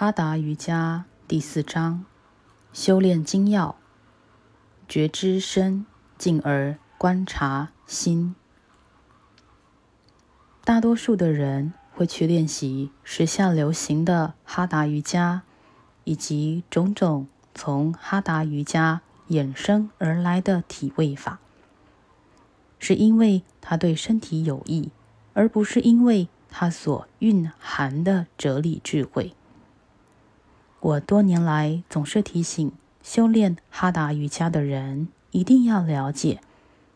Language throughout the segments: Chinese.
哈达瑜伽第四章：修炼精要，觉知身，进而观察心。大多数的人会去练习时下流行的哈达瑜伽，以及种种从哈达瑜伽衍生而来的体位法，是因为它对身体有益，而不是因为它所蕴含的哲理智慧。我多年来总是提醒修炼哈达瑜伽的人，一定要了解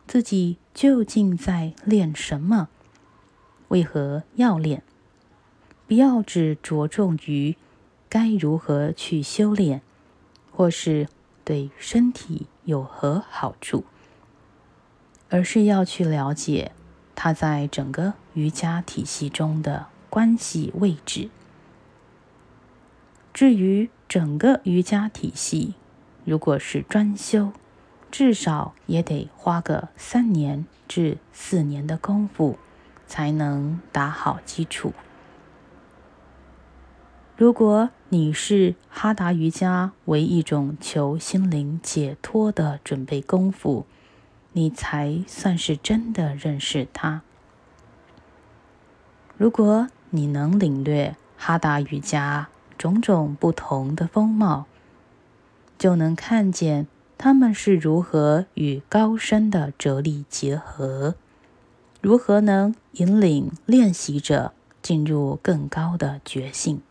自己究竟在练什么，为何要练，不要只着重于该如何去修炼，或是对身体有何好处，而是要去了解它在整个瑜伽体系中的关系位置。至于整个瑜伽体系，如果是专修，至少也得花个三年至四年的功夫，才能打好基础。如果你是哈达瑜伽为一种求心灵解脱的准备功夫，你才算是真的认识它。如果你能领略哈达瑜伽，种种不同的风貌，就能看见他们是如何与高深的哲理结合，如何能引领练习者进入更高的觉性。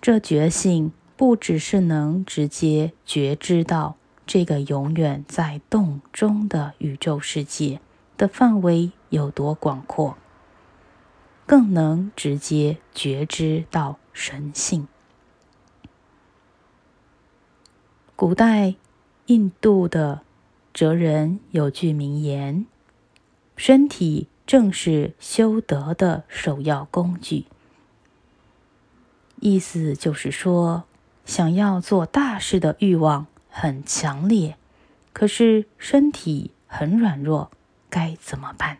这觉性不只是能直接觉知到这个永远在动中的宇宙世界的范围有多广阔。更能直接觉知到神性。古代印度的哲人有句名言：“身体正是修德的首要工具。”意思就是说，想要做大事的欲望很强烈，可是身体很软弱，该怎么办？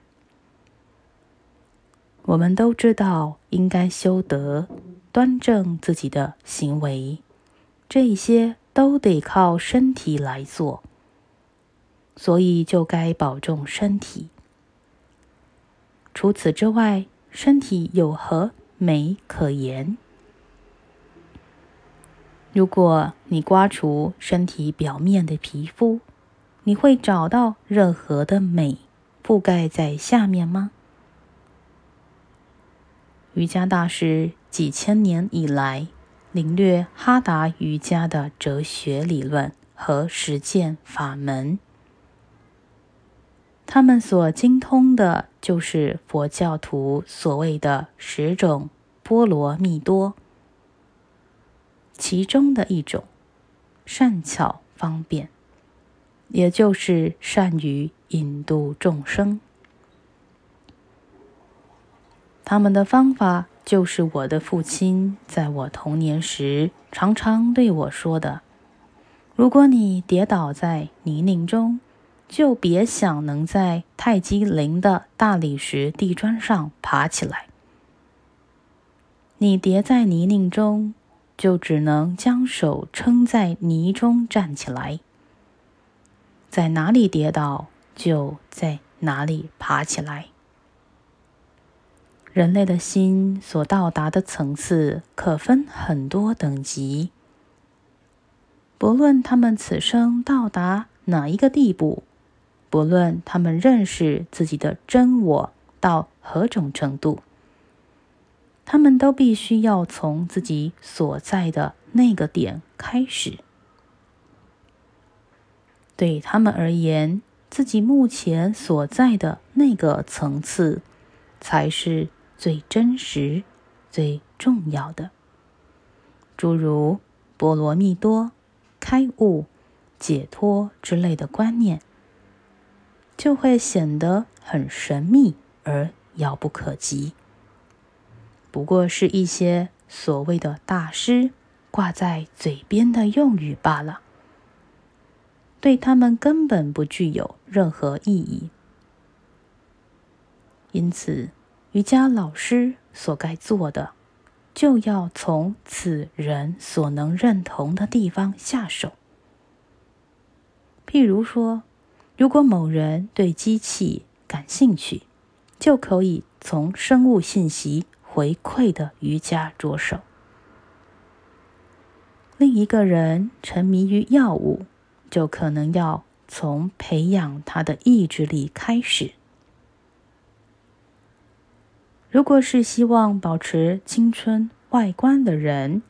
我们都知道应该修德、端正自己的行为，这些都得靠身体来做，所以就该保重身体。除此之外，身体有何美可言？如果你刮除身体表面的皮肤，你会找到任何的美覆盖在下面吗？瑜伽大师几千年以来领略哈达瑜伽的哲学理论和实践法门，他们所精通的就是佛教徒所谓的十种波罗蜜多，其中的一种善巧方便，也就是善于引渡众生。他们的方法就是我的父亲在我童年时常常对我说的：“如果你跌倒在泥泞中，就别想能在泰姬陵的大理石地砖上爬起来。你跌在泥泞中，就只能将手撑在泥中站起来。在哪里跌倒，就在哪里爬起来。”人类的心所到达的层次可分很多等级，不论他们此生到达哪一个地步，不论他们认识自己的真我到何种程度，他们都必须要从自己所在的那个点开始。对他们而言，自己目前所在的那个层次，才是。最真实、最重要的，诸如波罗蜜多、开悟、解脱之类的观念，就会显得很神秘而遥不可及。不过是一些所谓的大师挂在嘴边的用语罢了，对他们根本不具有任何意义。因此。瑜伽老师所该做的，就要从此人所能认同的地方下手。譬如说，如果某人对机器感兴趣，就可以从生物信息回馈的瑜伽着手。另一个人沉迷于药物，就可能要从培养他的意志力开始。如果是希望保持青春外观的人，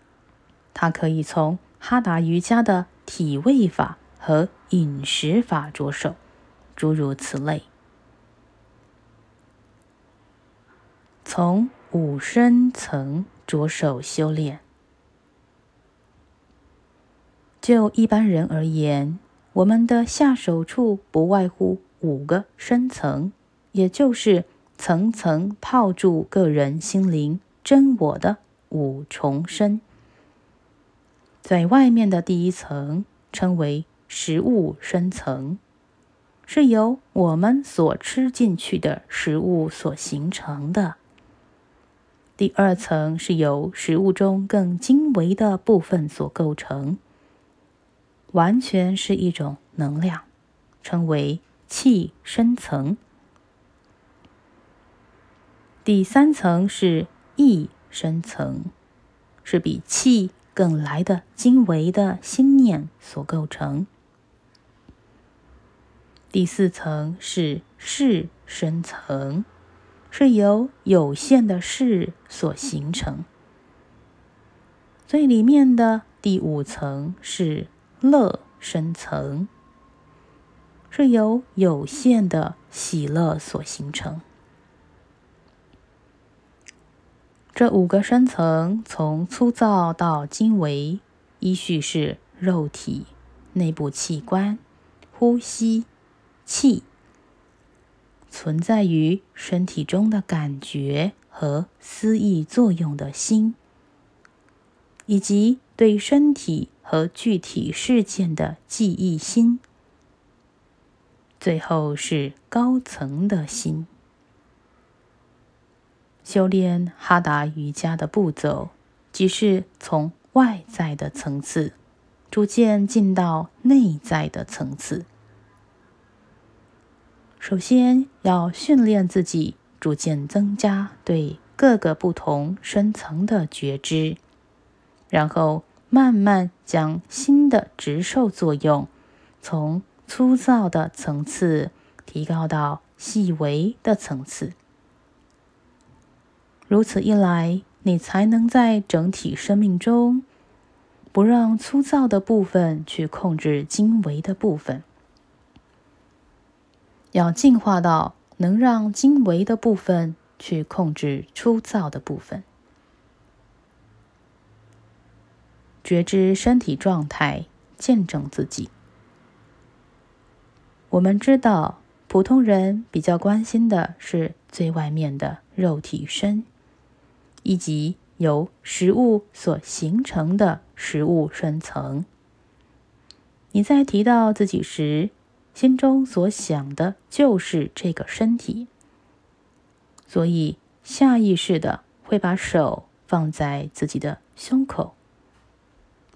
他可以从哈达瑜伽的体位法和饮食法着手，诸如此类。从五深层着手修炼。就一般人而言，我们的下手处不外乎五个深层，也就是层层套住个人心灵真我的五重身。在外面的第一层称为食物深层，是由我们所吃进去的食物所形成的。第二层是由食物中更精微的部分所构成。完全是一种能量，称为气深层。第三层是意深层，是比气更来的精微的心念所构成。第四层是事深层，是由有限的事所形成。最里面的第五层是。乐深层是由有限的喜乐所形成。这五个深层，从粗糙到精微，依序是肉体、内部器官、呼吸、气、存在于身体中的感觉和思意作用的心，以及对身体。和具体事件的记忆心，最后是高层的心。修炼哈达瑜伽的步骤，即是从外在的层次，逐渐进到内在的层次。首先要训练自己，逐渐增加对各个不同深层的觉知，然后。慢慢将新的直受作用从粗糙的层次提高到细微的层次。如此一来，你才能在整体生命中不让粗糙的部分去控制精微的部分，要进化到能让精微的部分去控制粗糙的部分。觉知身体状态，见证自己。我们知道，普通人比较关心的是最外面的肉体身，以及由食物所形成的食物深层。你在提到自己时，心中所想的就是这个身体，所以下意识的会把手放在自己的胸口。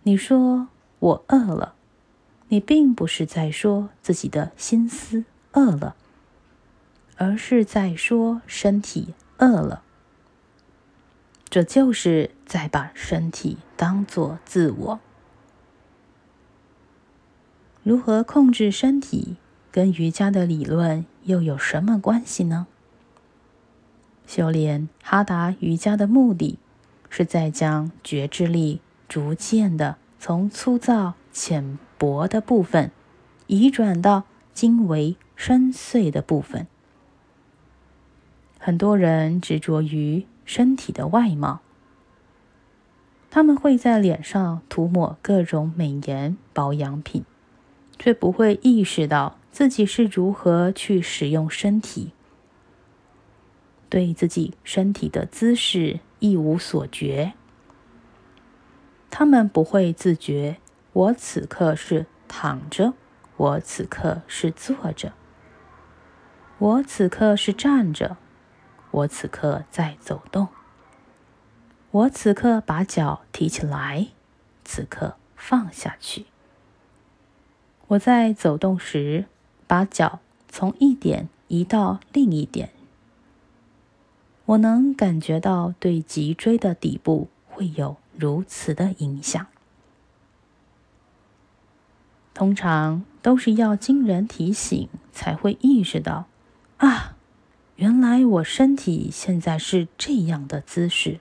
你说我饿了，你并不是在说自己的心思饿了，而是在说身体饿了。这就是在把身体当作自我。如何控制身体，跟瑜伽的理论又有什么关系呢？修炼哈达瑜伽的目的，是在将觉知力。逐渐的从粗糙浅薄的部分移转到精微深邃的部分。很多人执着于身体的外貌，他们会在脸上涂抹各种美颜保养品，却不会意识到自己是如何去使用身体，对自己身体的姿势一无所觉。他们不会自觉，我此刻是躺着，我此刻是坐着，我此刻是站着，我此刻在走动，我此刻把脚提起来，此刻放下去。我在走动时，把脚从一点移到另一点。我能感觉到对脊椎的底部会有如此的影响。通常都是要经人提醒才会意识到，啊，原来我身体现在是这样的姿势。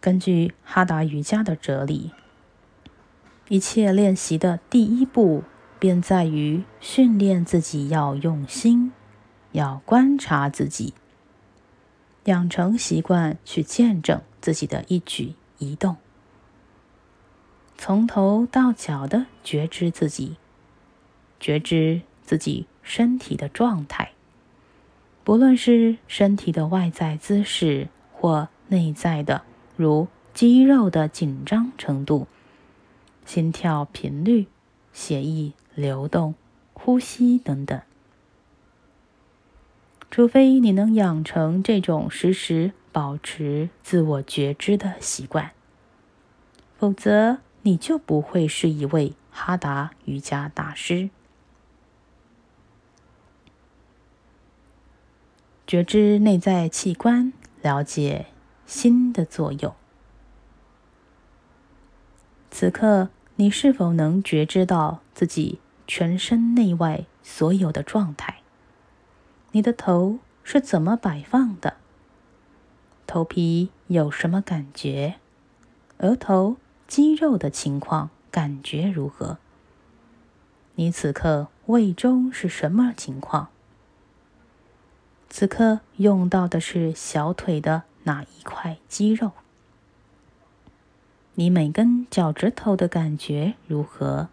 根据哈达瑜伽的哲理，一切练习的第一步便在于训练自己要用心，要观察自己，养成习惯去见证自己的一举一动。从头到脚的觉知自己，觉知自己身体的状态，不论是身体的外在姿势或内在的，如肌肉的紧张程度、心跳频率、血液流动、呼吸等等。除非你能养成这种时时保持自我觉知的习惯，否则。你就不会是一位哈达瑜伽大师。觉知内在器官，了解心的作用。此刻，你是否能觉知到自己全身内外所有的状态？你的头是怎么摆放的？头皮有什么感觉？额头？肌肉的情况感觉如何？你此刻胃中是什么情况？此刻用到的是小腿的哪一块肌肉？你每根脚趾头的感觉如何？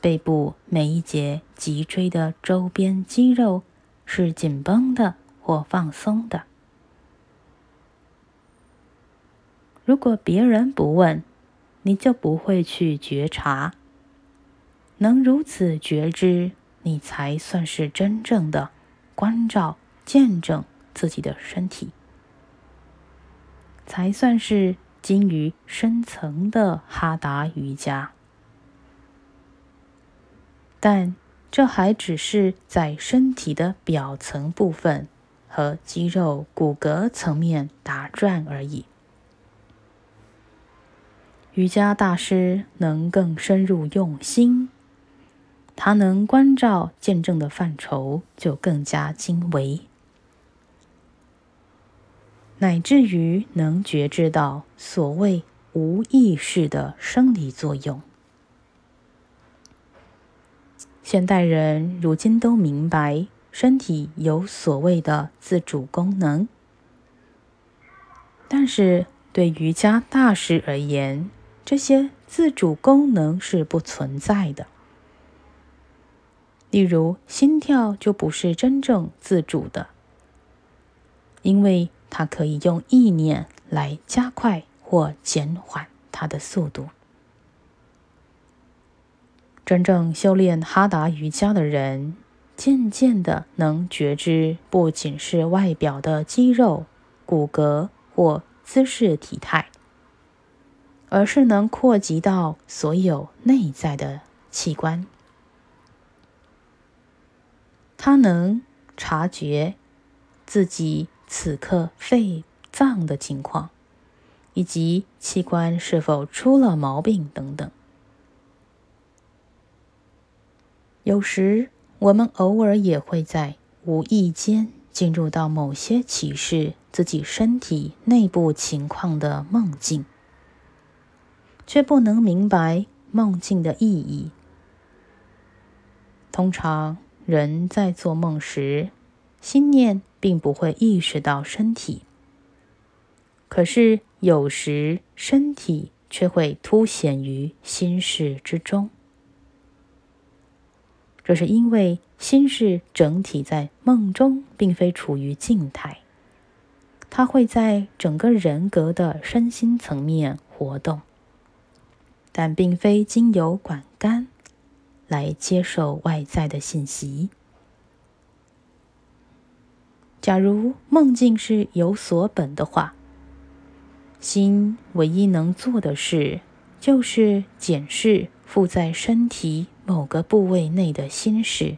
背部每一节脊椎的周边肌肉是紧绷的或放松的？如果别人不问，你就不会去觉察，能如此觉知，你才算是真正的关照、见证自己的身体，才算是精于深层的哈达瑜伽。但这还只是在身体的表层部分和肌肉、骨骼层面打转而已。瑜伽大师能更深入用心，他能关照见证的范畴就更加精微，乃至于能觉知到所谓无意识的生理作用。现代人如今都明白，身体有所谓的自主功能，但是对瑜伽大师而言，这些自主功能是不存在的。例如，心跳就不是真正自主的，因为它可以用意念来加快或减缓它的速度。真正修炼哈达瑜伽的人，渐渐的能觉知，不仅是外表的肌肉、骨骼或姿势体态。而是能扩及到所有内在的器官，他能察觉自己此刻肺脏的情况，以及器官是否出了毛病等等。有时，我们偶尔也会在无意间进入到某些启示自己身体内部情况的梦境。却不能明白梦境的意义。通常，人在做梦时，心念并不会意识到身体，可是有时身体却会凸显于心事之中。这是因为心事整体在梦中并非处于静态，它会在整个人格的身心层面活动。但并非经由管干来接受外在的信息。假如梦境是有所本的话，心唯一能做的事，就是检视附在身体某个部位内的心事。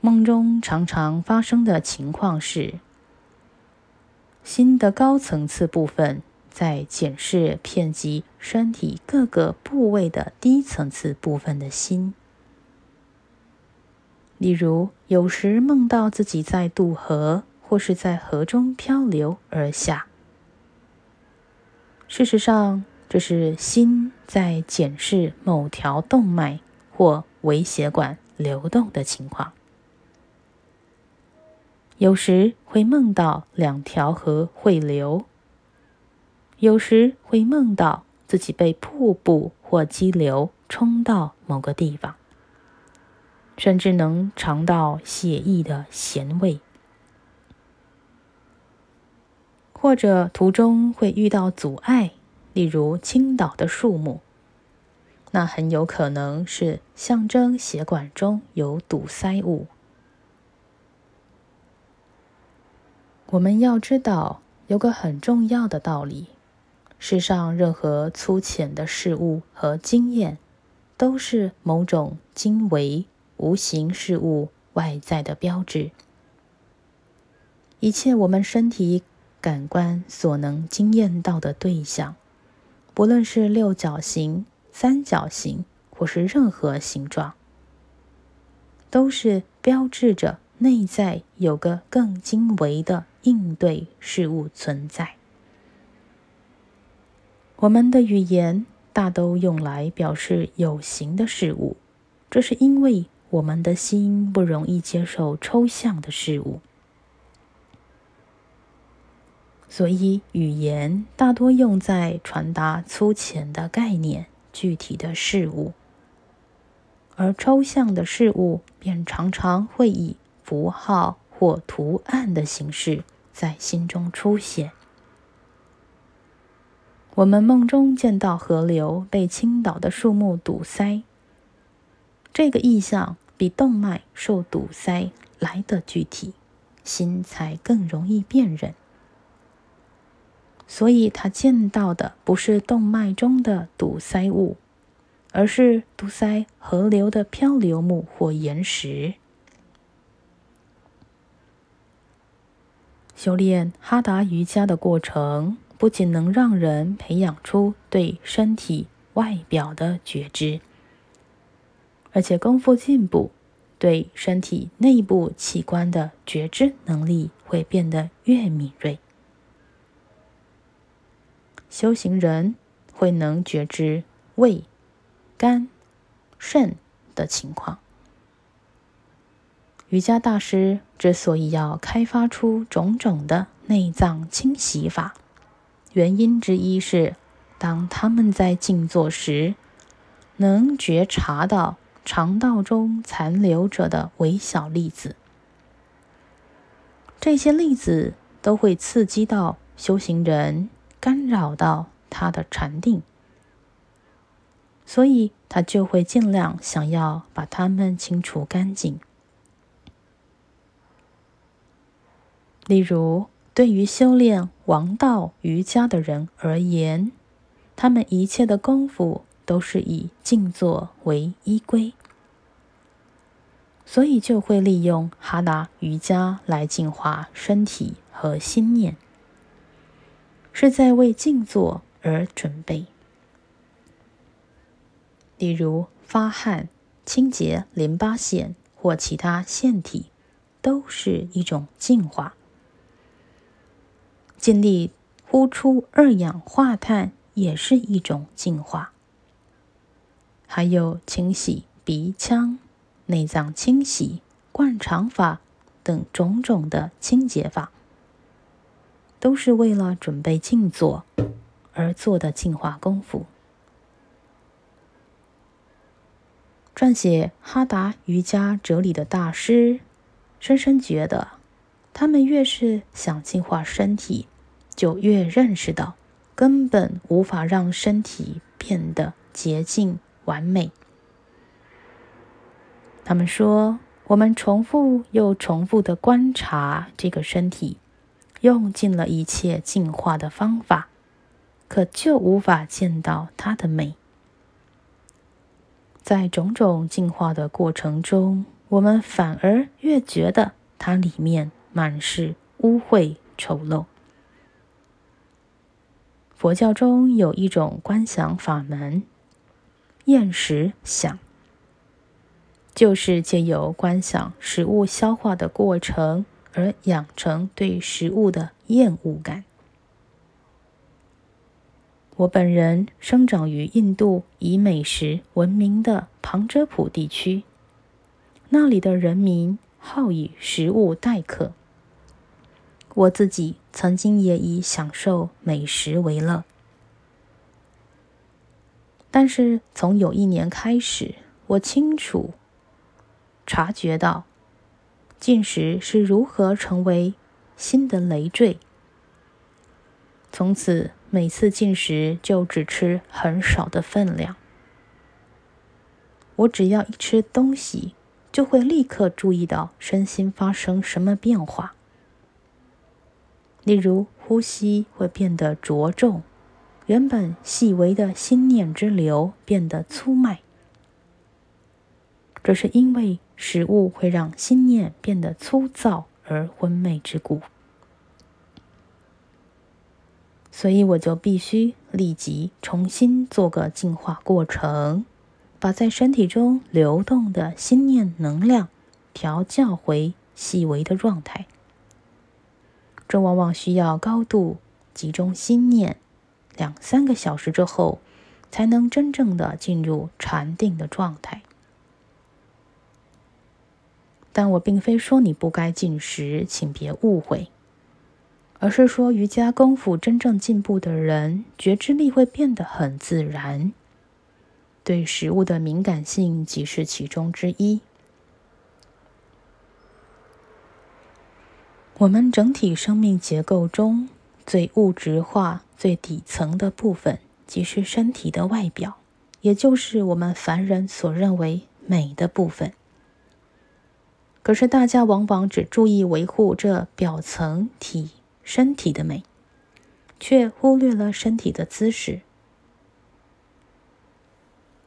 梦中常常发生的情况是，心的高层次部分在检视遍及身体各个部位的低层次部分的心。例如，有时梦到自己在渡河，或是在河中漂流而下。事实上，这是心在检视某条动脉或微血管流动的情况。有时会梦到两条河汇流，有时会梦到自己被瀑布或激流冲到某个地方，甚至能尝到血液的咸味，或者途中会遇到阻碍，例如倾倒的树木，那很有可能是象征血管中有堵塞物。我们要知道，有个很重要的道理：世上任何粗浅的事物和经验，都是某种精微无形事物外在的标志。一切我们身体感官所能经验到的对象，不论是六角形、三角形，或是任何形状，都是标志着内在有个更精微的。应对事物存在，我们的语言大都用来表示有形的事物，这是因为我们的心不容易接受抽象的事物，所以语言大多用在传达粗浅的概念、具体的事物，而抽象的事物便常常会以符号。或图案的形式在心中出现。我们梦中见到河流被倾倒的树木堵塞，这个意象比动脉受堵塞来的具体，心才更容易辨认。所以他见到的不是动脉中的堵塞物，而是堵塞河流的漂流木或岩石。修炼哈达瑜伽的过程，不仅能让人培养出对身体外表的觉知，而且功夫进步，对身体内部器官的觉知能力会变得越敏锐。修行人会能觉知胃、肝、肾的情况。瑜伽大师之所以要开发出种种的内脏清洗法，原因之一是，当他们在静坐时，能觉察到肠道中残留着的微小粒子，这些粒子都会刺激到修行人，干扰到他的禅定，所以他就会尽量想要把它们清除干净。例如，对于修炼王道瑜伽的人而言，他们一切的功夫都是以静坐为依归，所以就会利用哈达瑜伽来净化身体和心念，是在为静坐而准备。例如，发汗、清洁淋巴腺或其他腺体，都是一种净化。尽力呼出二氧化碳也是一种净化，还有清洗鼻腔、内脏清洗、灌肠法等种种的清洁法，都是为了准备静坐而做的净化功夫。撰写哈达瑜伽哲理的大师深深觉得，他们越是想净化身体。就越认识到，根本无法让身体变得洁净完美。他们说：“我们重复又重复的观察这个身体，用尽了一切进化的方法，可就无法见到它的美。在种种进化的过程中，我们反而越觉得它里面满是污秽丑陋。佛教中有一种观想法门，厌食想。就是借由观想食物消化的过程，而养成对食物的厌恶感。我本人生长于印度以美食闻名的旁遮普地区，那里的人民好以食物待客。我自己曾经也以享受美食为乐，但是从有一年开始，我清楚。察觉到进食是如何成为新的累赘。从此，每次进食就只吃很少的分量。我只要一吃东西，就会立刻注意到身心发生什么变化。例如，呼吸会变得着重，原本细微的心念之流变得粗迈。这是因为。食物会让心念变得粗糙而昏昧之故，所以我就必须立即重新做个净化过程，把在身体中流动的心念能量调教回细微的状态。这往往需要高度集中心念，两三个小时之后，才能真正的进入禅定的状态。但我并非说你不该进食，请别误会，而是说瑜伽功夫真正进步的人，觉知力会变得很自然，对食物的敏感性即是其中之一。我们整体生命结构中最物质化、最底层的部分，即是身体的外表，也就是我们凡人所认为美的部分。可是，大家往往只注意维护这表层体身体的美，却忽略了身体的姿势，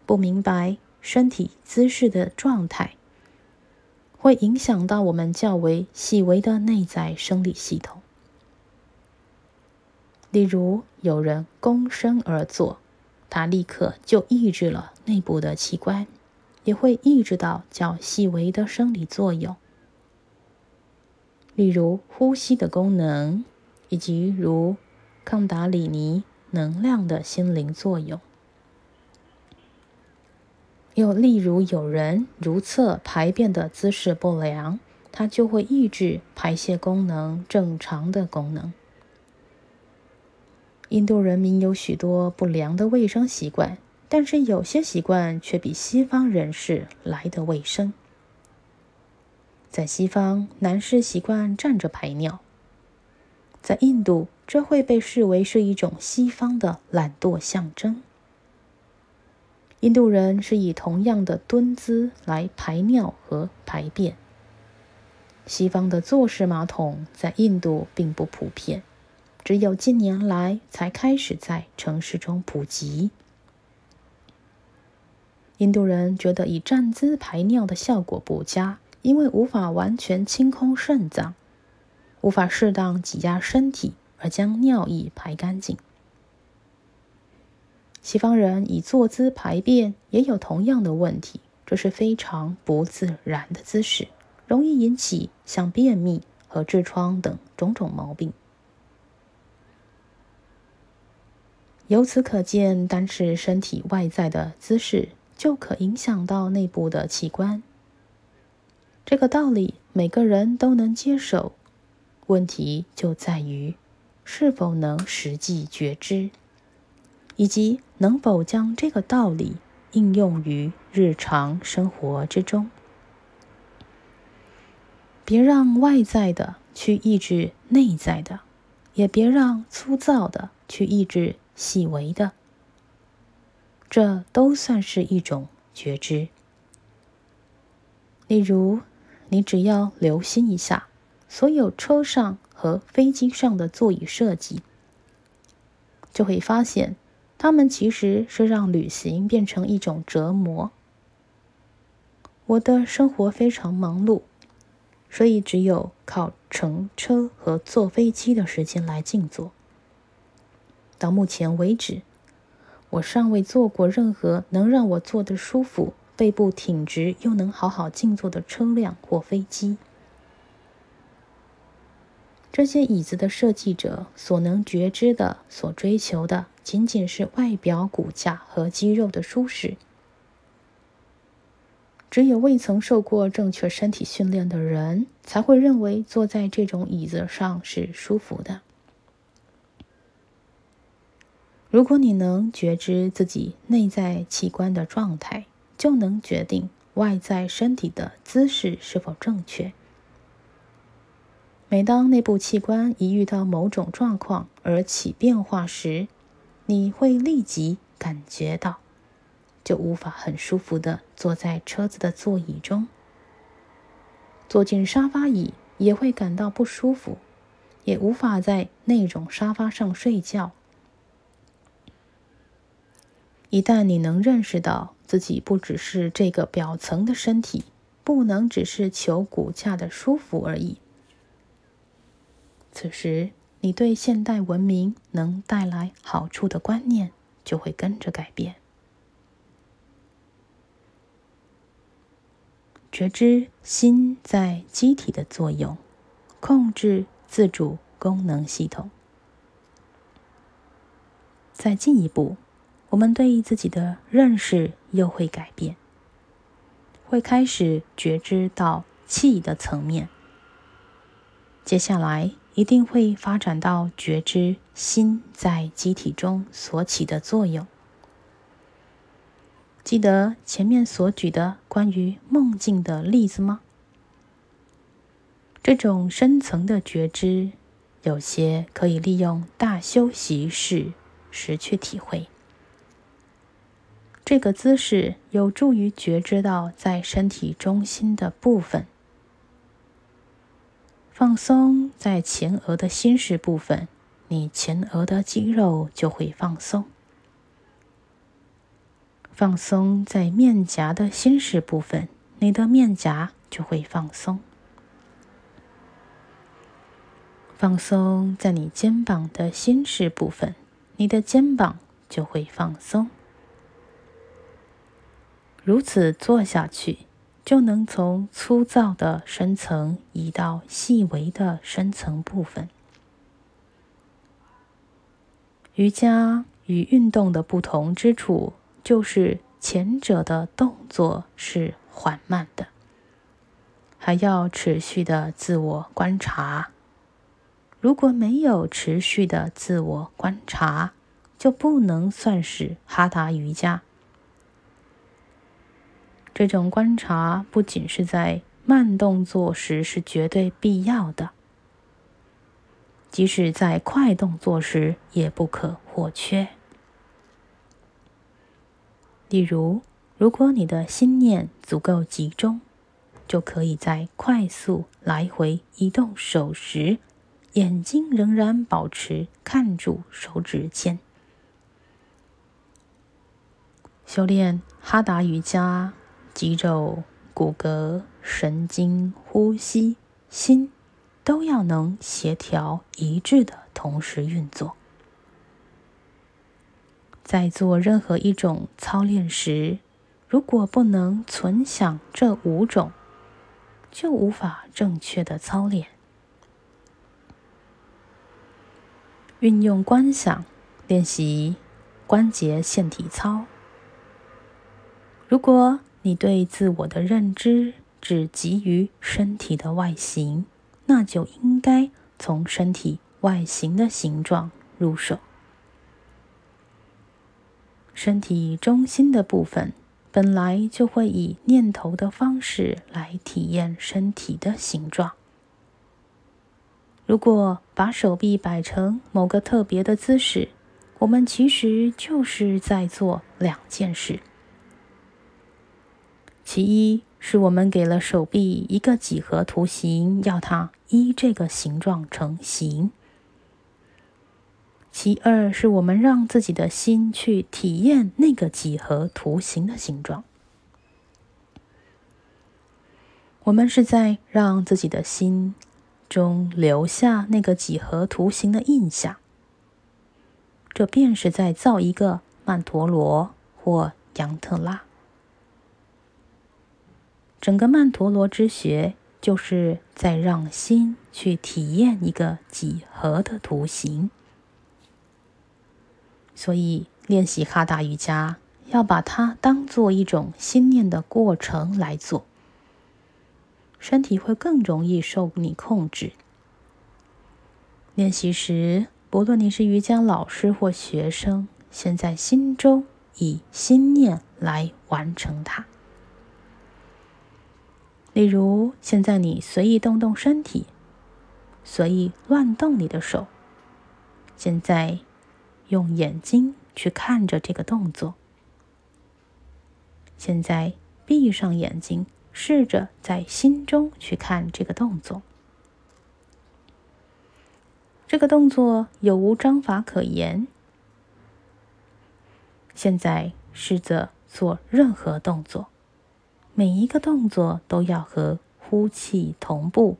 不明白身体姿势的状态会影响到我们较为细微的内在生理系统。例如，有人躬身而坐，他立刻就抑制了内部的器官。也会抑制到较细微的生理作用，例如呼吸的功能，以及如康达里尼能量的心灵作用。又例如有人如厕排便的姿势不良，它就会抑制排泄功能正常的功能。印度人民有许多不良的卫生习惯。但是有些习惯却比西方人士来的卫生。在西方，男士习惯站着排尿；在印度，这会被视为是一种西方的懒惰象征。印度人是以同样的蹲姿来排尿和排便。西方的坐式马桶在印度并不普遍，只有近年来才开始在城市中普及。印度人觉得以站姿排尿的效果不佳，因为无法完全清空肾脏，无法适当挤压身体而将尿液排干净。西方人以坐姿排便也有同样的问题，这是非常不自然的姿势，容易引起像便秘和痔疮等种种毛病。由此可见，单是身体外在的姿势。就可影响到内部的器官。这个道理每个人都能接受，问题就在于是否能实际觉知，以及能否将这个道理应用于日常生活之中。别让外在的去抑制内在的，也别让粗糙的去抑制细微的。这都算是一种觉知。例如，你只要留心一下，所有车上和飞机上的座椅设计，就会发现，他们其实是让旅行变成一种折磨。我的生活非常忙碌，所以只有靠乘车和坐飞机的时间来静坐。到目前为止，我尚未坐过任何能让我坐得舒服、背部挺直又能好好静坐的车辆或飞机。这些椅子的设计者所能觉知的、所追求的，仅仅是外表骨架和肌肉的舒适。只有未曾受过正确身体训练的人，才会认为坐在这种椅子上是舒服的。如果你能觉知自己内在器官的状态，就能决定外在身体的姿势是否正确。每当内部器官一遇到某种状况而起变化时，你会立即感觉到。就无法很舒服的坐在车子的座椅中，坐进沙发椅也会感到不舒服，也无法在那种沙发上睡觉。一旦你能认识到自己不只是这个表层的身体，不能只是求骨架的舒服而已，此时你对现代文明能带来好处的观念就会跟着改变。觉知心在机体的作用，控制自主功能系统。再进一步，我们对自己的认识又会改变，会开始觉知到气的层面。接下来一定会发展到觉知心在机体中所起的作用。记得前面所举的关于梦境的例子吗？这种深层的觉知，有些可以利用大休息室时去体会。这个姿势有助于觉知到在身体中心的部分，放松在前额的心室部分，你前额的肌肉就会放松。放松在面颊的心室部分，你的面颊就会放松；放松在你肩膀的心室部分，你的肩膀就会放松。如此做下去，就能从粗糙的深层移到细微的深层部分。瑜伽与运动的不同之处。就是前者的动作是缓慢的，还要持续的自我观察。如果没有持续的自我观察，就不能算是哈达瑜伽。这种观察不仅是在慢动作时是绝对必要的，即使在快动作时也不可或缺。例如，如果你的心念足够集中，就可以在快速来回移动手时，眼睛仍然保持看住手指尖。修炼哈达瑜伽，肌肉、骨骼、神经、呼吸、心，都要能协调一致的同时运作。在做任何一种操练时，如果不能存想这五种，就无法正确的操练。运用观想练习关节腺体操。如果你对自我的认知只基于身体的外形，那就应该从身体外形的形状入手。身体中心的部分本来就会以念头的方式来体验身体的形状。如果把手臂摆成某个特别的姿势，我们其实就是在做两件事：其一是我们给了手臂一个几何图形，要它依这个形状成形。其二是我们让自己的心去体验那个几何图形的形状。我们是在让自己的心中留下那个几何图形的印象。这便是在造一个曼陀罗或杨特拉。整个曼陀罗之学，就是在让心去体验一个几何的图形。所以，练习哈达瑜伽要把它当做一种心念的过程来做，身体会更容易受你控制。练习时，不论你是瑜伽老师或学生，先在心中以心念来完成它。例如，现在你随意动动身体，随意乱动你的手。现在用眼睛去看着这个动作。现在闭上眼睛，试着在心中去看这个动作。这个动作有无章法可言？现在试着做任何动作。每一个动作都要和呼气同步，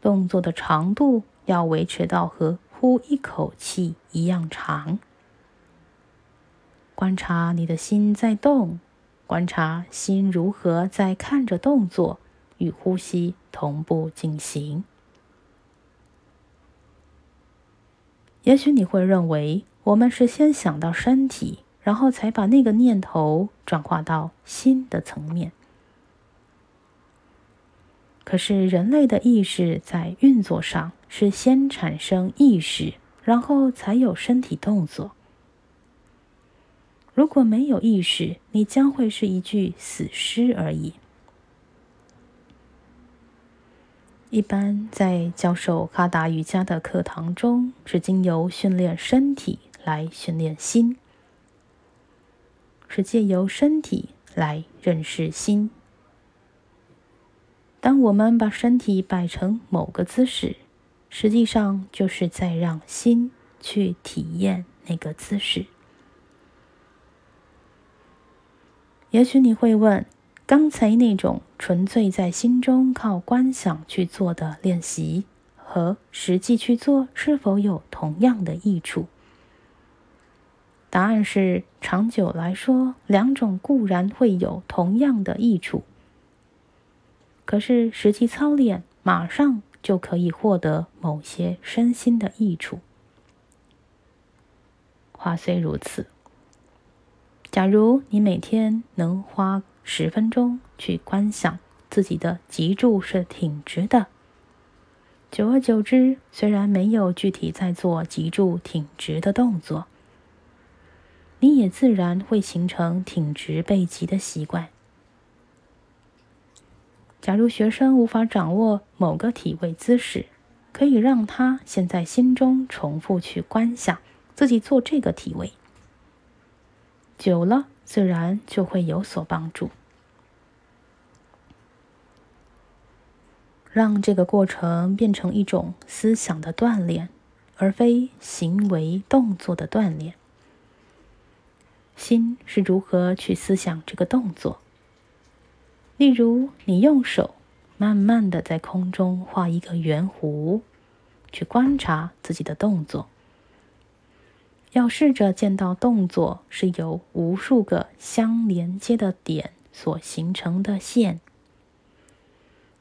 动作的长度要维持到和呼一口气一样长。观察你的心在动，观察心如何在看着动作与呼吸同步进行。也许你会认为，我们是先想到身体。然后才把那个念头转化到心的层面。可是人类的意识在运作上是先产生意识，然后才有身体动作。如果没有意识，你将会是一具死尸而已。一般在教授哈达瑜伽的课堂中，是经由训练身体来训练心。是借由身体来认识心。当我们把身体摆成某个姿势，实际上就是在让心去体验那个姿势。也许你会问：刚才那种纯粹在心中靠观想去做的练习，和实际去做是否有同样的益处？答案是：长久来说，两种固然会有同样的益处。可是实际操练，马上就可以获得某些身心的益处。话虽如此，假如你每天能花十分钟去观想自己的脊柱是挺直的，久而久之，虽然没有具体在做脊柱挺直的动作。你也自然会形成挺直背脊的习惯。假如学生无法掌握某个体位姿势，可以让他先在心中重复去观想自己做这个体位，久了自然就会有所帮助。让这个过程变成一种思想的锻炼，而非行为动作的锻炼。心是如何去思想这个动作？例如，你用手慢慢的在空中画一个圆弧，去观察自己的动作。要试着见到动作是由无数个相连接的点所形成的线，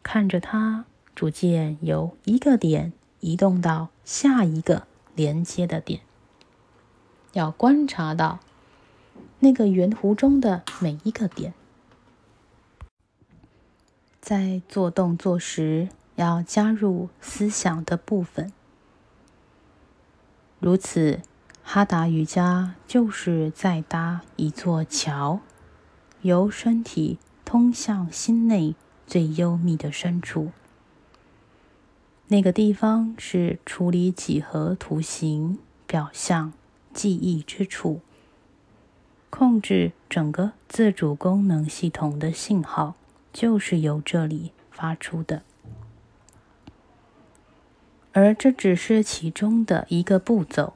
看着它逐渐由一个点移动到下一个连接的点。要观察到。那个圆弧中的每一个点，在做动作时要加入思想的部分。如此，哈达瑜伽就是在搭一座桥，由身体通向心内最幽密的深处。那个地方是处理几何图形表象记忆之处。控制整个自主功能系统的信号就是由这里发出的。而这只是其中的一个步骤。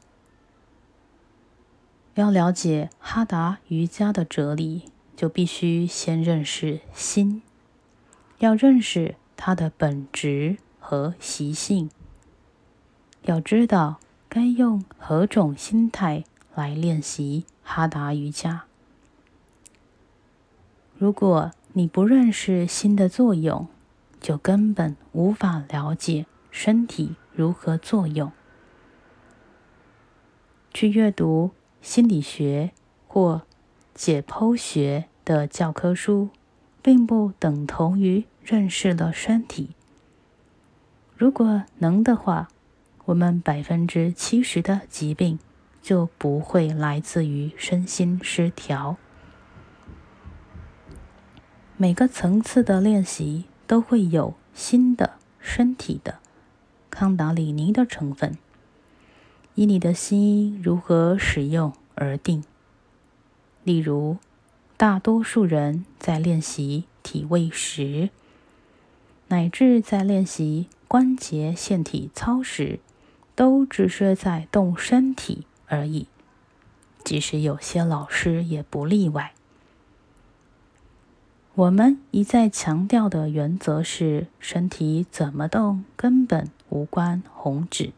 要了解哈达瑜伽的哲理，就必须先认识心，要认识它的本质和习性，要知道该用何种心态来练习哈达瑜伽。如果你不认识心的作用，就根本无法了解身体如何作用。去阅读。心理学或解剖学的教科书，并不等同于认识了身体。如果能的话，我们百分之七十的疾病就不会来自于身心失调。每个层次的练习都会有新的身体的康达里尼的成分。以你的心如何使用而定。例如，大多数人在练习体位时，乃至在练习关节线体操时，都只是在动身体而已。即使有些老师也不例外。我们一再强调的原则是：身体怎么动根本无关红纸。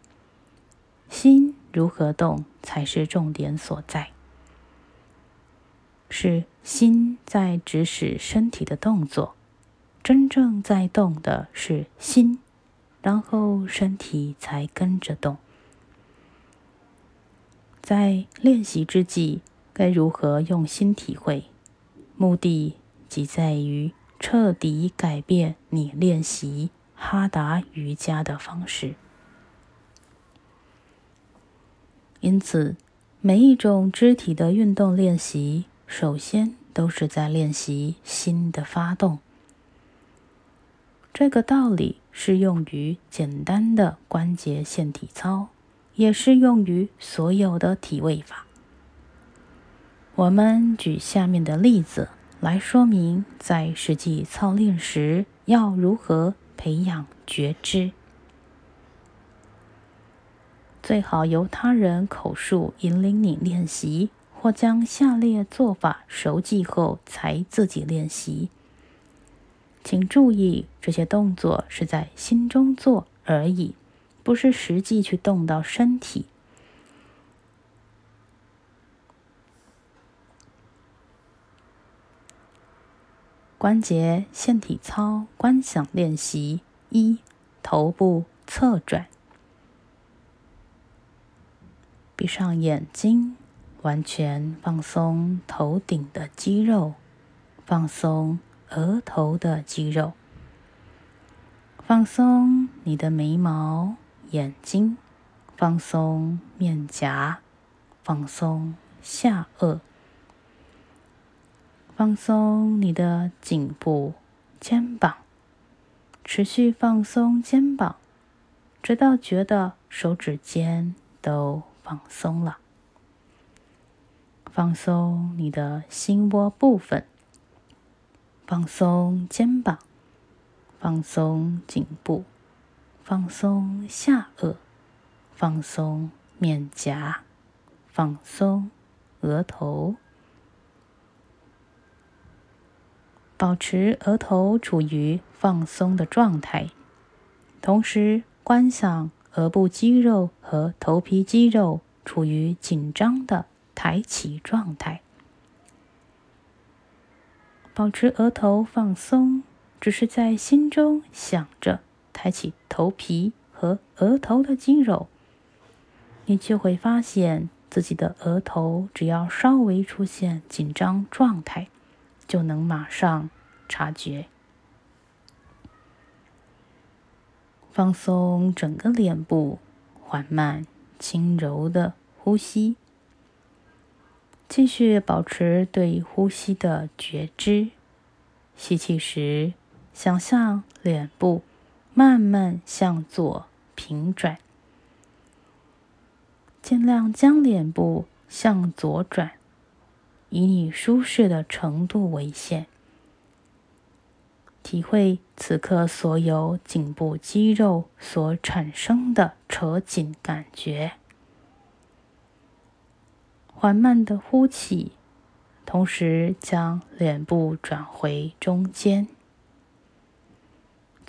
心如何动才是重点所在，是心在指使身体的动作，真正在动的是心，然后身体才跟着动。在练习之际，该如何用心体会？目的即在于彻底改变你练习哈达瑜伽的方式。因此，每一种肢体的运动练习，首先都是在练习心的发动。这个道理适用于简单的关节线体操，也适用于所有的体位法。我们举下面的例子来说明，在实际操练时要如何培养觉知。最好由他人口述引领你练习，或将下列做法熟记后才自己练习。请注意，这些动作是在心中做而已，不是实际去动到身体。关节腺体操观想练习一：头部侧转。闭上眼睛，完全放松头顶的肌肉，放松额头的肌肉，放松你的眉毛、眼睛，放松面颊，放松下颚，放松你的颈部、肩膀，持续放松肩膀，直到觉得手指尖都。放松了，放松你的心窝部分，放松肩膀，放松颈部，放松下颚，放松面颊，放松额头，保持额头处于放松的状态，同时观想。额部肌肉和头皮肌肉处于紧张的抬起状态，保持额头放松，只是在心中想着抬起头皮和额头的肌肉，你就会发现自己的额头只要稍微出现紧张状态，就能马上察觉。放松整个脸部，缓慢、轻柔的呼吸。继续保持对呼吸的觉知。吸气时，想象脸部慢慢向左平转，尽量将脸部向左转，以你舒适的程度为限。体会此刻所有颈部肌肉所产生的扯紧感觉。缓慢的呼气，同时将脸部转回中间。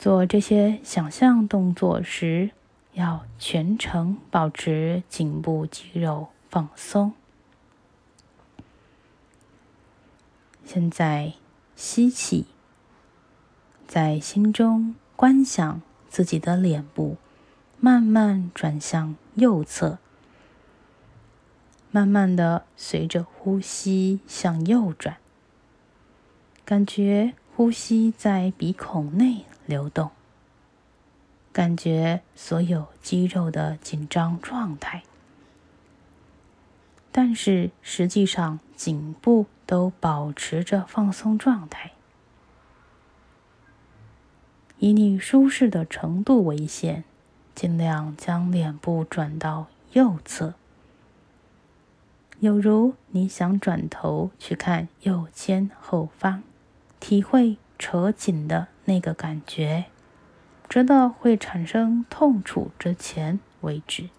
做这些想象动作时，要全程保持颈部肌肉放松。现在吸气。在心中观想自己的脸部慢慢转向右侧，慢慢的随着呼吸向右转，感觉呼吸在鼻孔内流动，感觉所有肌肉的紧张状态，但是实际上颈部都保持着放松状态。以你舒适的程度为限，尽量将脸部转到右侧，有如你想转头去看右肩后方，体会扯紧的那个感觉，直到会产生痛楚之前为止。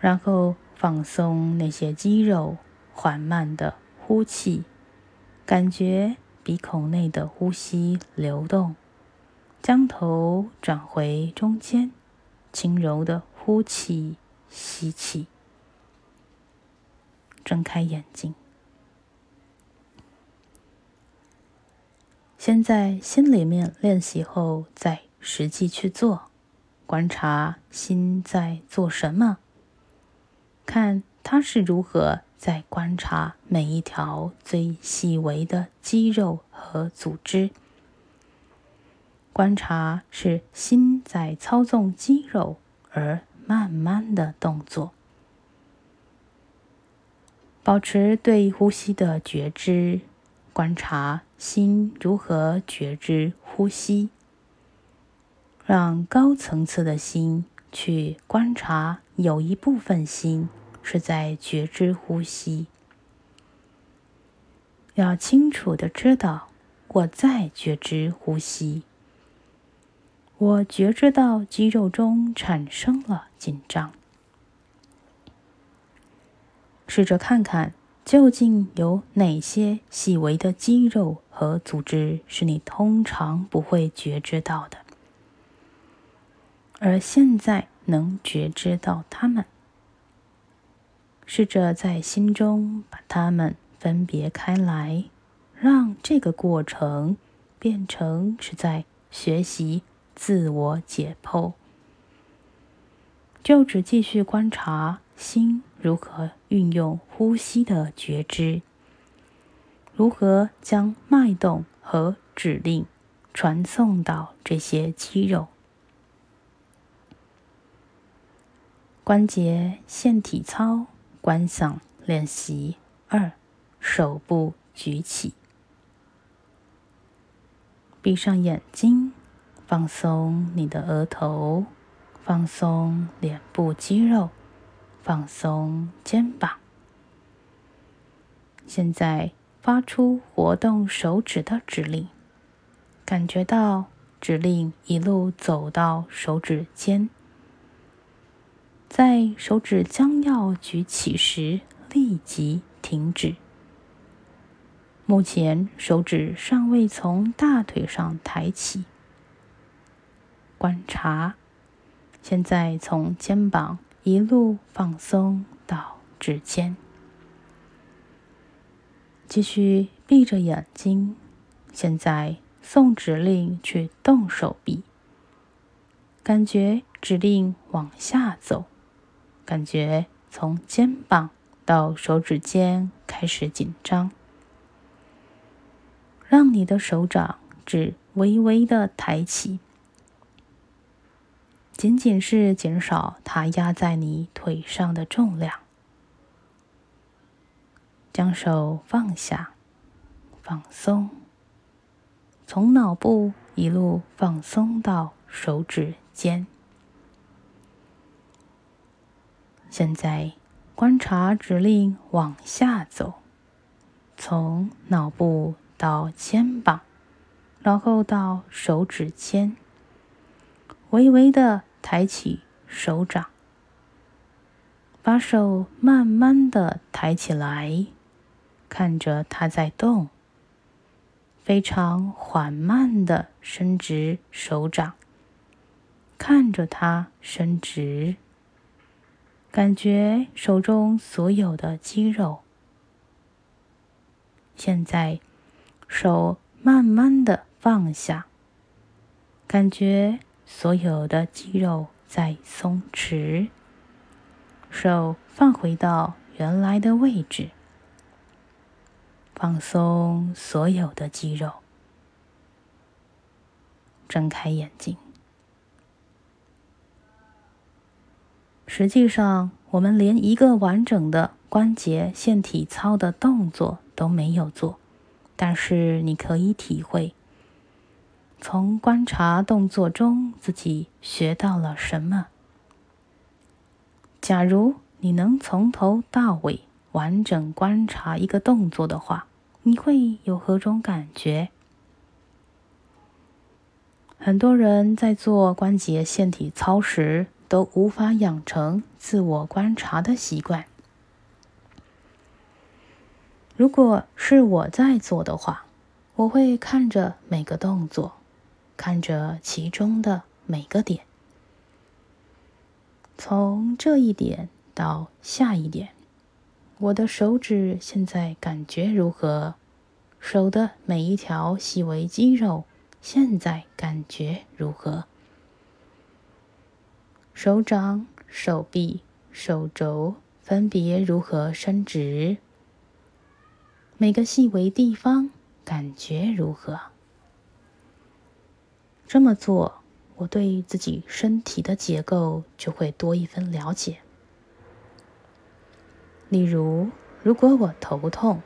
然后放松那些肌肉，缓慢的呼气，感觉。鼻孔内的呼吸流动，将头转回中间，轻柔的呼气，吸气，睁开眼睛。先在心里面练习后，再实际去做，观察心在做什么，看它是如何。在观察每一条最细微的肌肉和组织，观察是心在操纵肌肉而慢慢的动作，保持对呼吸的觉知，观察心如何觉知呼吸，让高层次的心去观察有一部分心。是在觉知呼吸，要清楚的知道我在觉知呼吸，我觉知到肌肉中产生了紧张。试着看看，究竟有哪些细微的肌肉和组织是你通常不会觉知到的，而现在能觉知到它们。试着在心中把它们分别开来，让这个过程变成是在学习自我解剖。就只继续观察心如何运用呼吸的觉知，如何将脉动和指令传送到这些肌肉、关节线体操。观想练习二：手部举起，闭上眼睛，放松你的额头，放松脸部肌肉，放松肩膀。现在发出活动手指的指令，感觉到指令一路走到手指尖。在手指将要举起时，立即停止。目前手指尚未从大腿上抬起。观察，现在从肩膀一路放松到指尖。继续闭着眼睛，现在送指令去动手臂，感觉指令往下走。感觉从肩膀到手指尖开始紧张，让你的手掌指微微的抬起，仅仅是减少它压在你腿上的重量。将手放下，放松，从脑部一路放松到手指尖。现在观察指令往下走，从脑部到肩膀，然后到手指尖，微微的抬起手掌，把手慢慢的抬起来，看着它在动，非常缓慢的伸直手掌，看着它伸直，感觉手中所有的肌肉。现在，手慢慢的放下，感觉所有的肌肉在松弛。手放回到原来的位置，放松所有的肌肉，睁开眼睛。实际上，我们连一个完整的关节线体操的动作。都没有做，但是你可以体会，从观察动作中自己学到了什么。假如你能从头到尾完整观察一个动作的话，你会有何种感觉？很多人在做关节线体操时都无法养成自我观察的习惯。如果是我在做的话，我会看着每个动作，看着其中的每个点，从这一点到下一点，我的手指现在感觉如何？手的每一条细微肌肉现在感觉如何？手掌、手臂、手肘分别如何伸直？每个细微地方感觉如何？这么做，我对自己身体的结构就会多一分了解。例如，如果我头痛，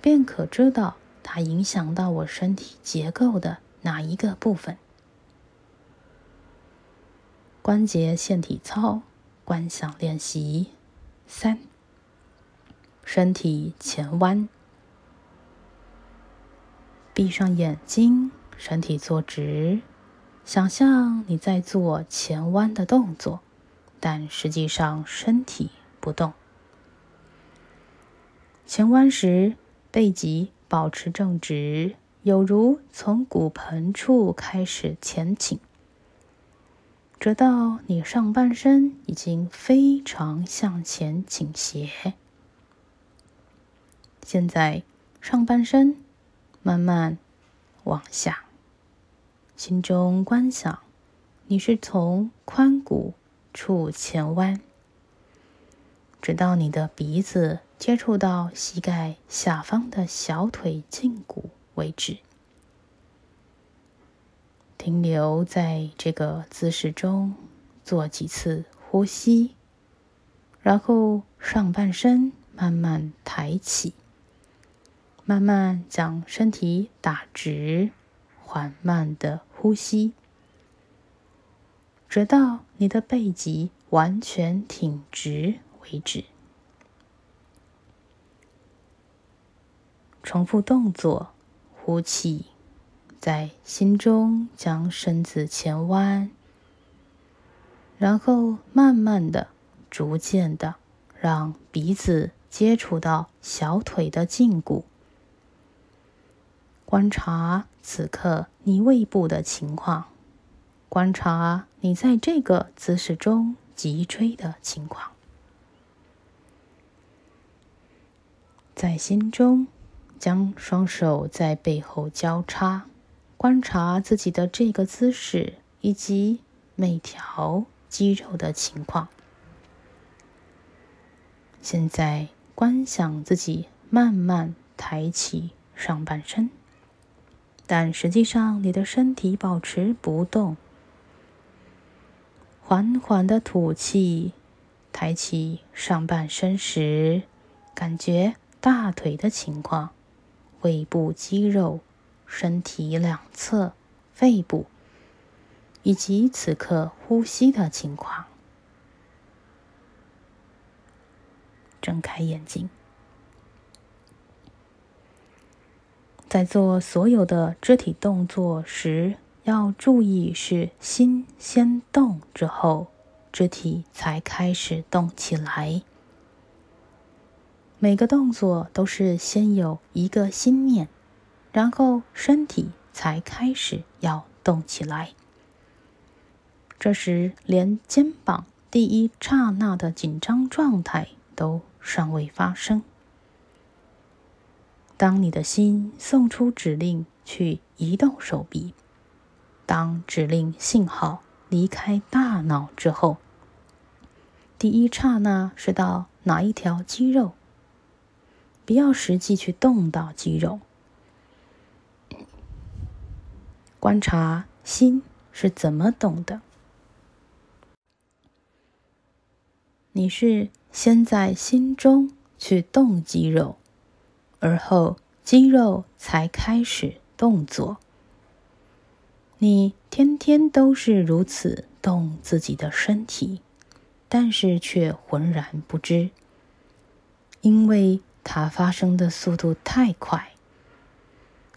便可知道它影响到我身体结构的哪一个部分。关节线体操观想练习三：身体前弯。闭上眼睛，身体坐直，想象你在做前弯的动作，但实际上身体不动。前弯时，背脊保持正直，有如从骨盆处开始前倾，直到你上半身已经非常向前倾斜。现在，上半身。慢慢往下，心中观想，你是从髋骨处前弯，直到你的鼻子接触到膝盖下方的小腿胫骨为止。停留在这个姿势中，做几次呼吸，然后上半身慢慢抬起。慢慢将身体打直，缓慢的呼吸，直到你的背脊完全挺直为止。重复动作，呼气，在心中将身子前弯，然后慢慢的、逐渐的让鼻子接触到小腿的胫骨。观察此刻你胃部的情况，观察你在这个姿势中脊椎的情况，在心中将双手在背后交叉，观察自己的这个姿势以及每条肌肉的情况。现在观想自己慢慢抬起上半身。但实际上，你的身体保持不动，缓缓的吐气，抬起上半身时，感觉大腿的情况、胃部肌肉、身体两侧、肺部，以及此刻呼吸的情况。睁开眼睛。在做所有的肢体动作时，要注意是心先动之后，肢体才开始动起来。每个动作都是先有一个心念，然后身体才开始要动起来。这时，连肩膀第一刹那的紧张状态都尚未发生。当你的心送出指令去移动手臂，当指令信号离开大脑之后，第一刹那是到哪一条肌肉？不要实际去动到肌肉，观察心是怎么动的。你是先在心中去动肌肉，而后肌肉才开始动作。你天天都是如此动自己的身体，但是却浑然不知，因为。它发生的速度太快，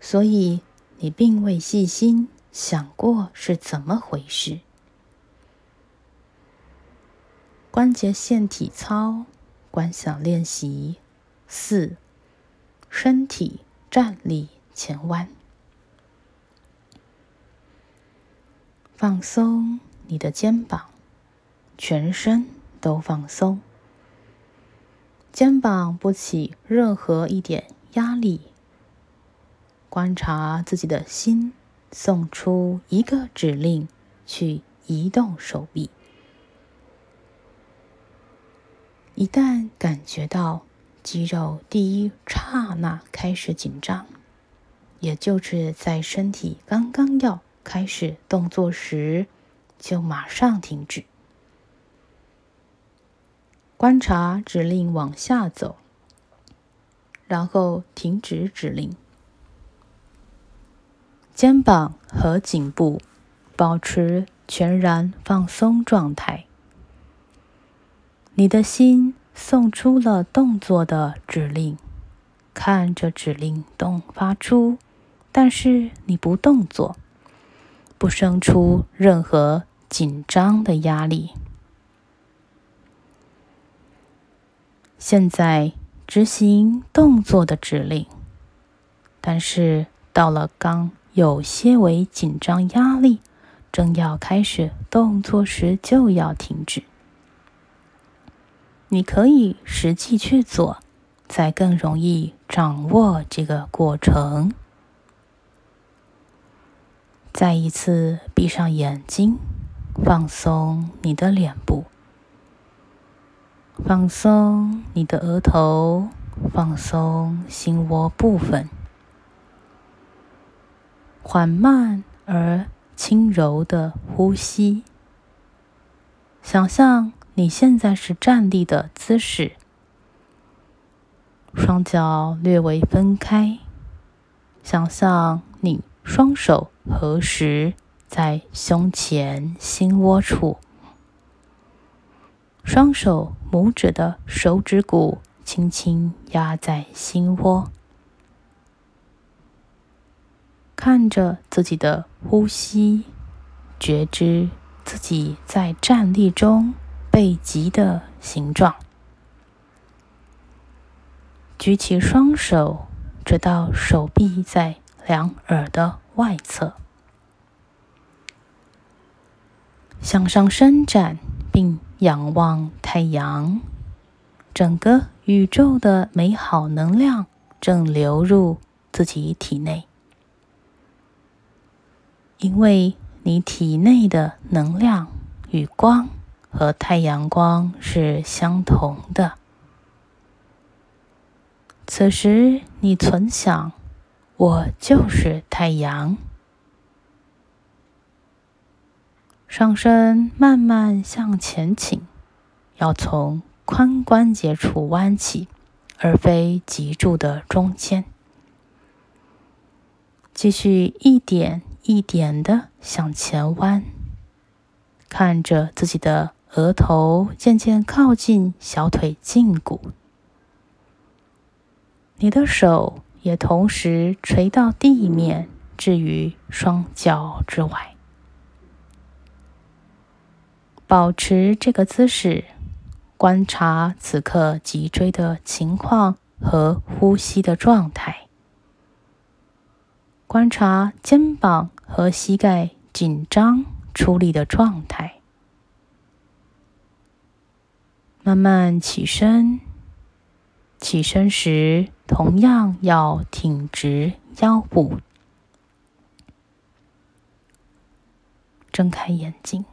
所以你并未细心想过是怎么回事。关节线体操观想练习四：身体站立前弯，放松你的肩膀，全身都放松。肩膀不起任何一点压力，观察自己的心，送出一个指令去移动手臂。一旦感觉到肌肉第一刹那开始紧张，也就是在身体刚刚要开始动作时，就马上停止。观察指令往下走，然后停止指令。肩膀和颈部保持全然放松状态。你的心送出了动作的指令，看着指令动发出，但是你不动作，不生出任何紧张的压力。现在执行动作的指令，但是到了刚有些微紧张压力，正要开始动作时，就要停止。你可以实际去做，才更容易掌握这个过程。再一次闭上眼睛，放松你的脸部。放松你的额头，放松心窝部分，缓慢而轻柔的呼吸。想象你现在是站立的姿势，双脚略微分开。想象你双手合十在胸前心窝处。双手拇指的手指骨轻轻压在心窝，看着自己的呼吸，觉知自己在站立中背脊的形状。举起双手，直到手臂在两耳的外侧，向上伸展，并。仰望太阳，整个宇宙的美好能量正流入自己体内，因为你体内的能量与光和太阳光是相同的。此时，你存想：“我就是太阳。”上身慢慢向前倾，要从髋关节处弯起，而非脊柱的中间。继续一点一点的向前弯，看着自己的额头渐渐靠近小腿胫骨，你的手也同时垂到地面，置于双脚之外。保持这个姿势，观察此刻脊椎的情况和呼吸的状态，观察肩膀和膝盖紧张出力的状态。慢慢起身，起身时同样要挺直腰部，睁开眼睛。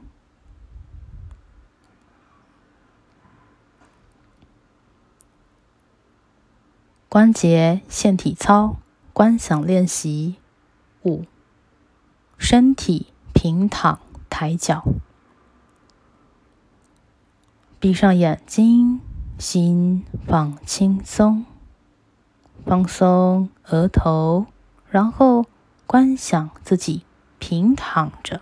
关节线体操观想练习。五：身体平躺，抬脚，闭上眼睛，心放轻松，放松额头，然后观想自己平躺着，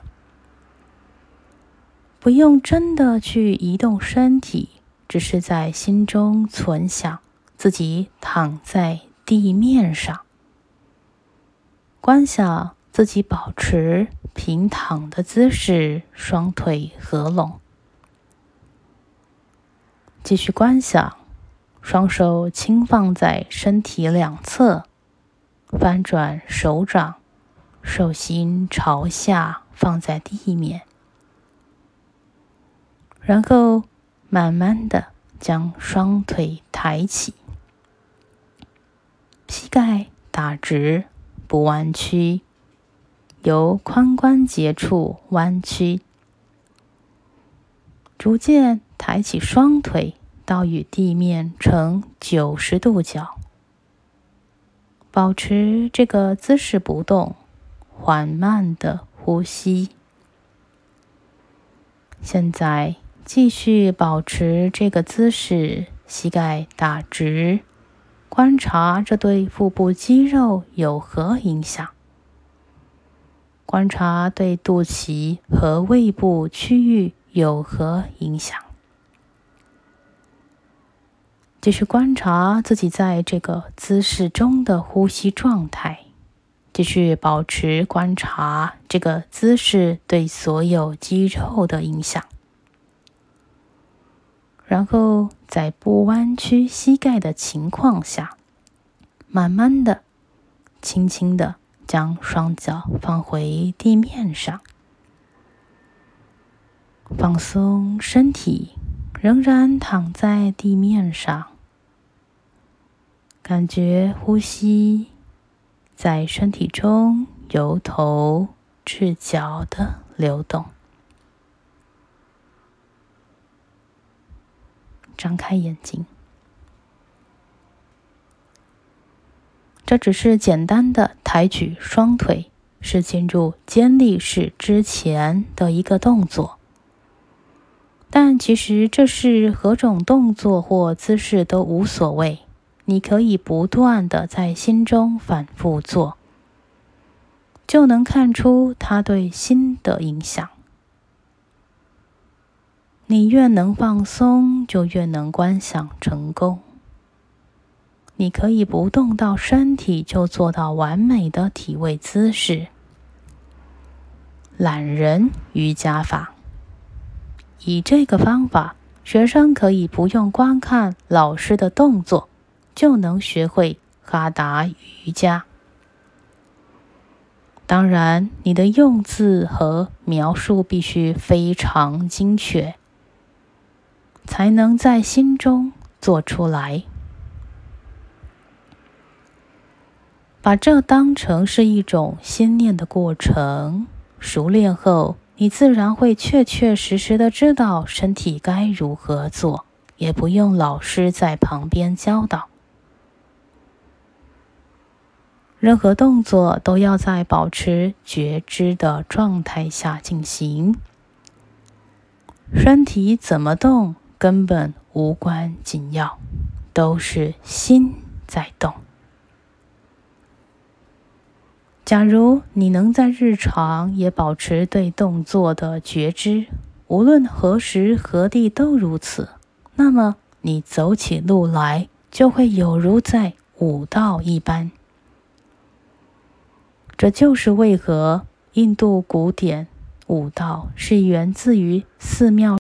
不用真的去移动身体，只是在心中存想。自己躺在地面上，观想自己保持平躺的姿势，双腿合拢。继续观想，双手轻放在身体两侧，翻转手掌，手心朝下放在地面，然后慢慢的将双腿抬起。膝盖打直，不弯曲，由髋关节处弯曲，逐渐抬起双腿到与地面成九十度角，保持这个姿势不动，缓慢的呼吸。现在继续保持这个姿势，膝盖打直。观察这对腹部肌肉有何影响？观察对肚脐和胃部区域有何影响？继续观察自己在这个姿势中的呼吸状态，继续保持观察这个姿势对所有肌肉的影响。然后在不弯曲膝盖的情况下，慢慢的、轻轻的将双脚放回地面上，放松身体，仍然躺在地面上，感觉呼吸在身体中由头至脚的流动。张开眼睛，这只是简单的抬举双腿，是进入肩立式之前的一个动作。但其实这是何种动作或姿势都无所谓，你可以不断的在心中反复做，就能看出它对心的影响。你越能放松，就越能观想成功。你可以不动到身体，就做到完美的体位姿势。懒人瑜伽法，以这个方法，学生可以不用观看老师的动作，就能学会哈达瑜伽。当然，你的用字和描述必须非常精确。才能在心中做出来，把这当成是一种心念的过程。熟练后，你自然会确确实实的知道身体该如何做，也不用老师在旁边教导。任何动作都要在保持觉知的状态下进行，身体怎么动？根本无关紧要，都是心在动。假如你能在日常也保持对动作的觉知，无论何时何地都如此，那么你走起路来就会有如在武道一般，这就是为何印度古典舞蹈是源自于寺庙。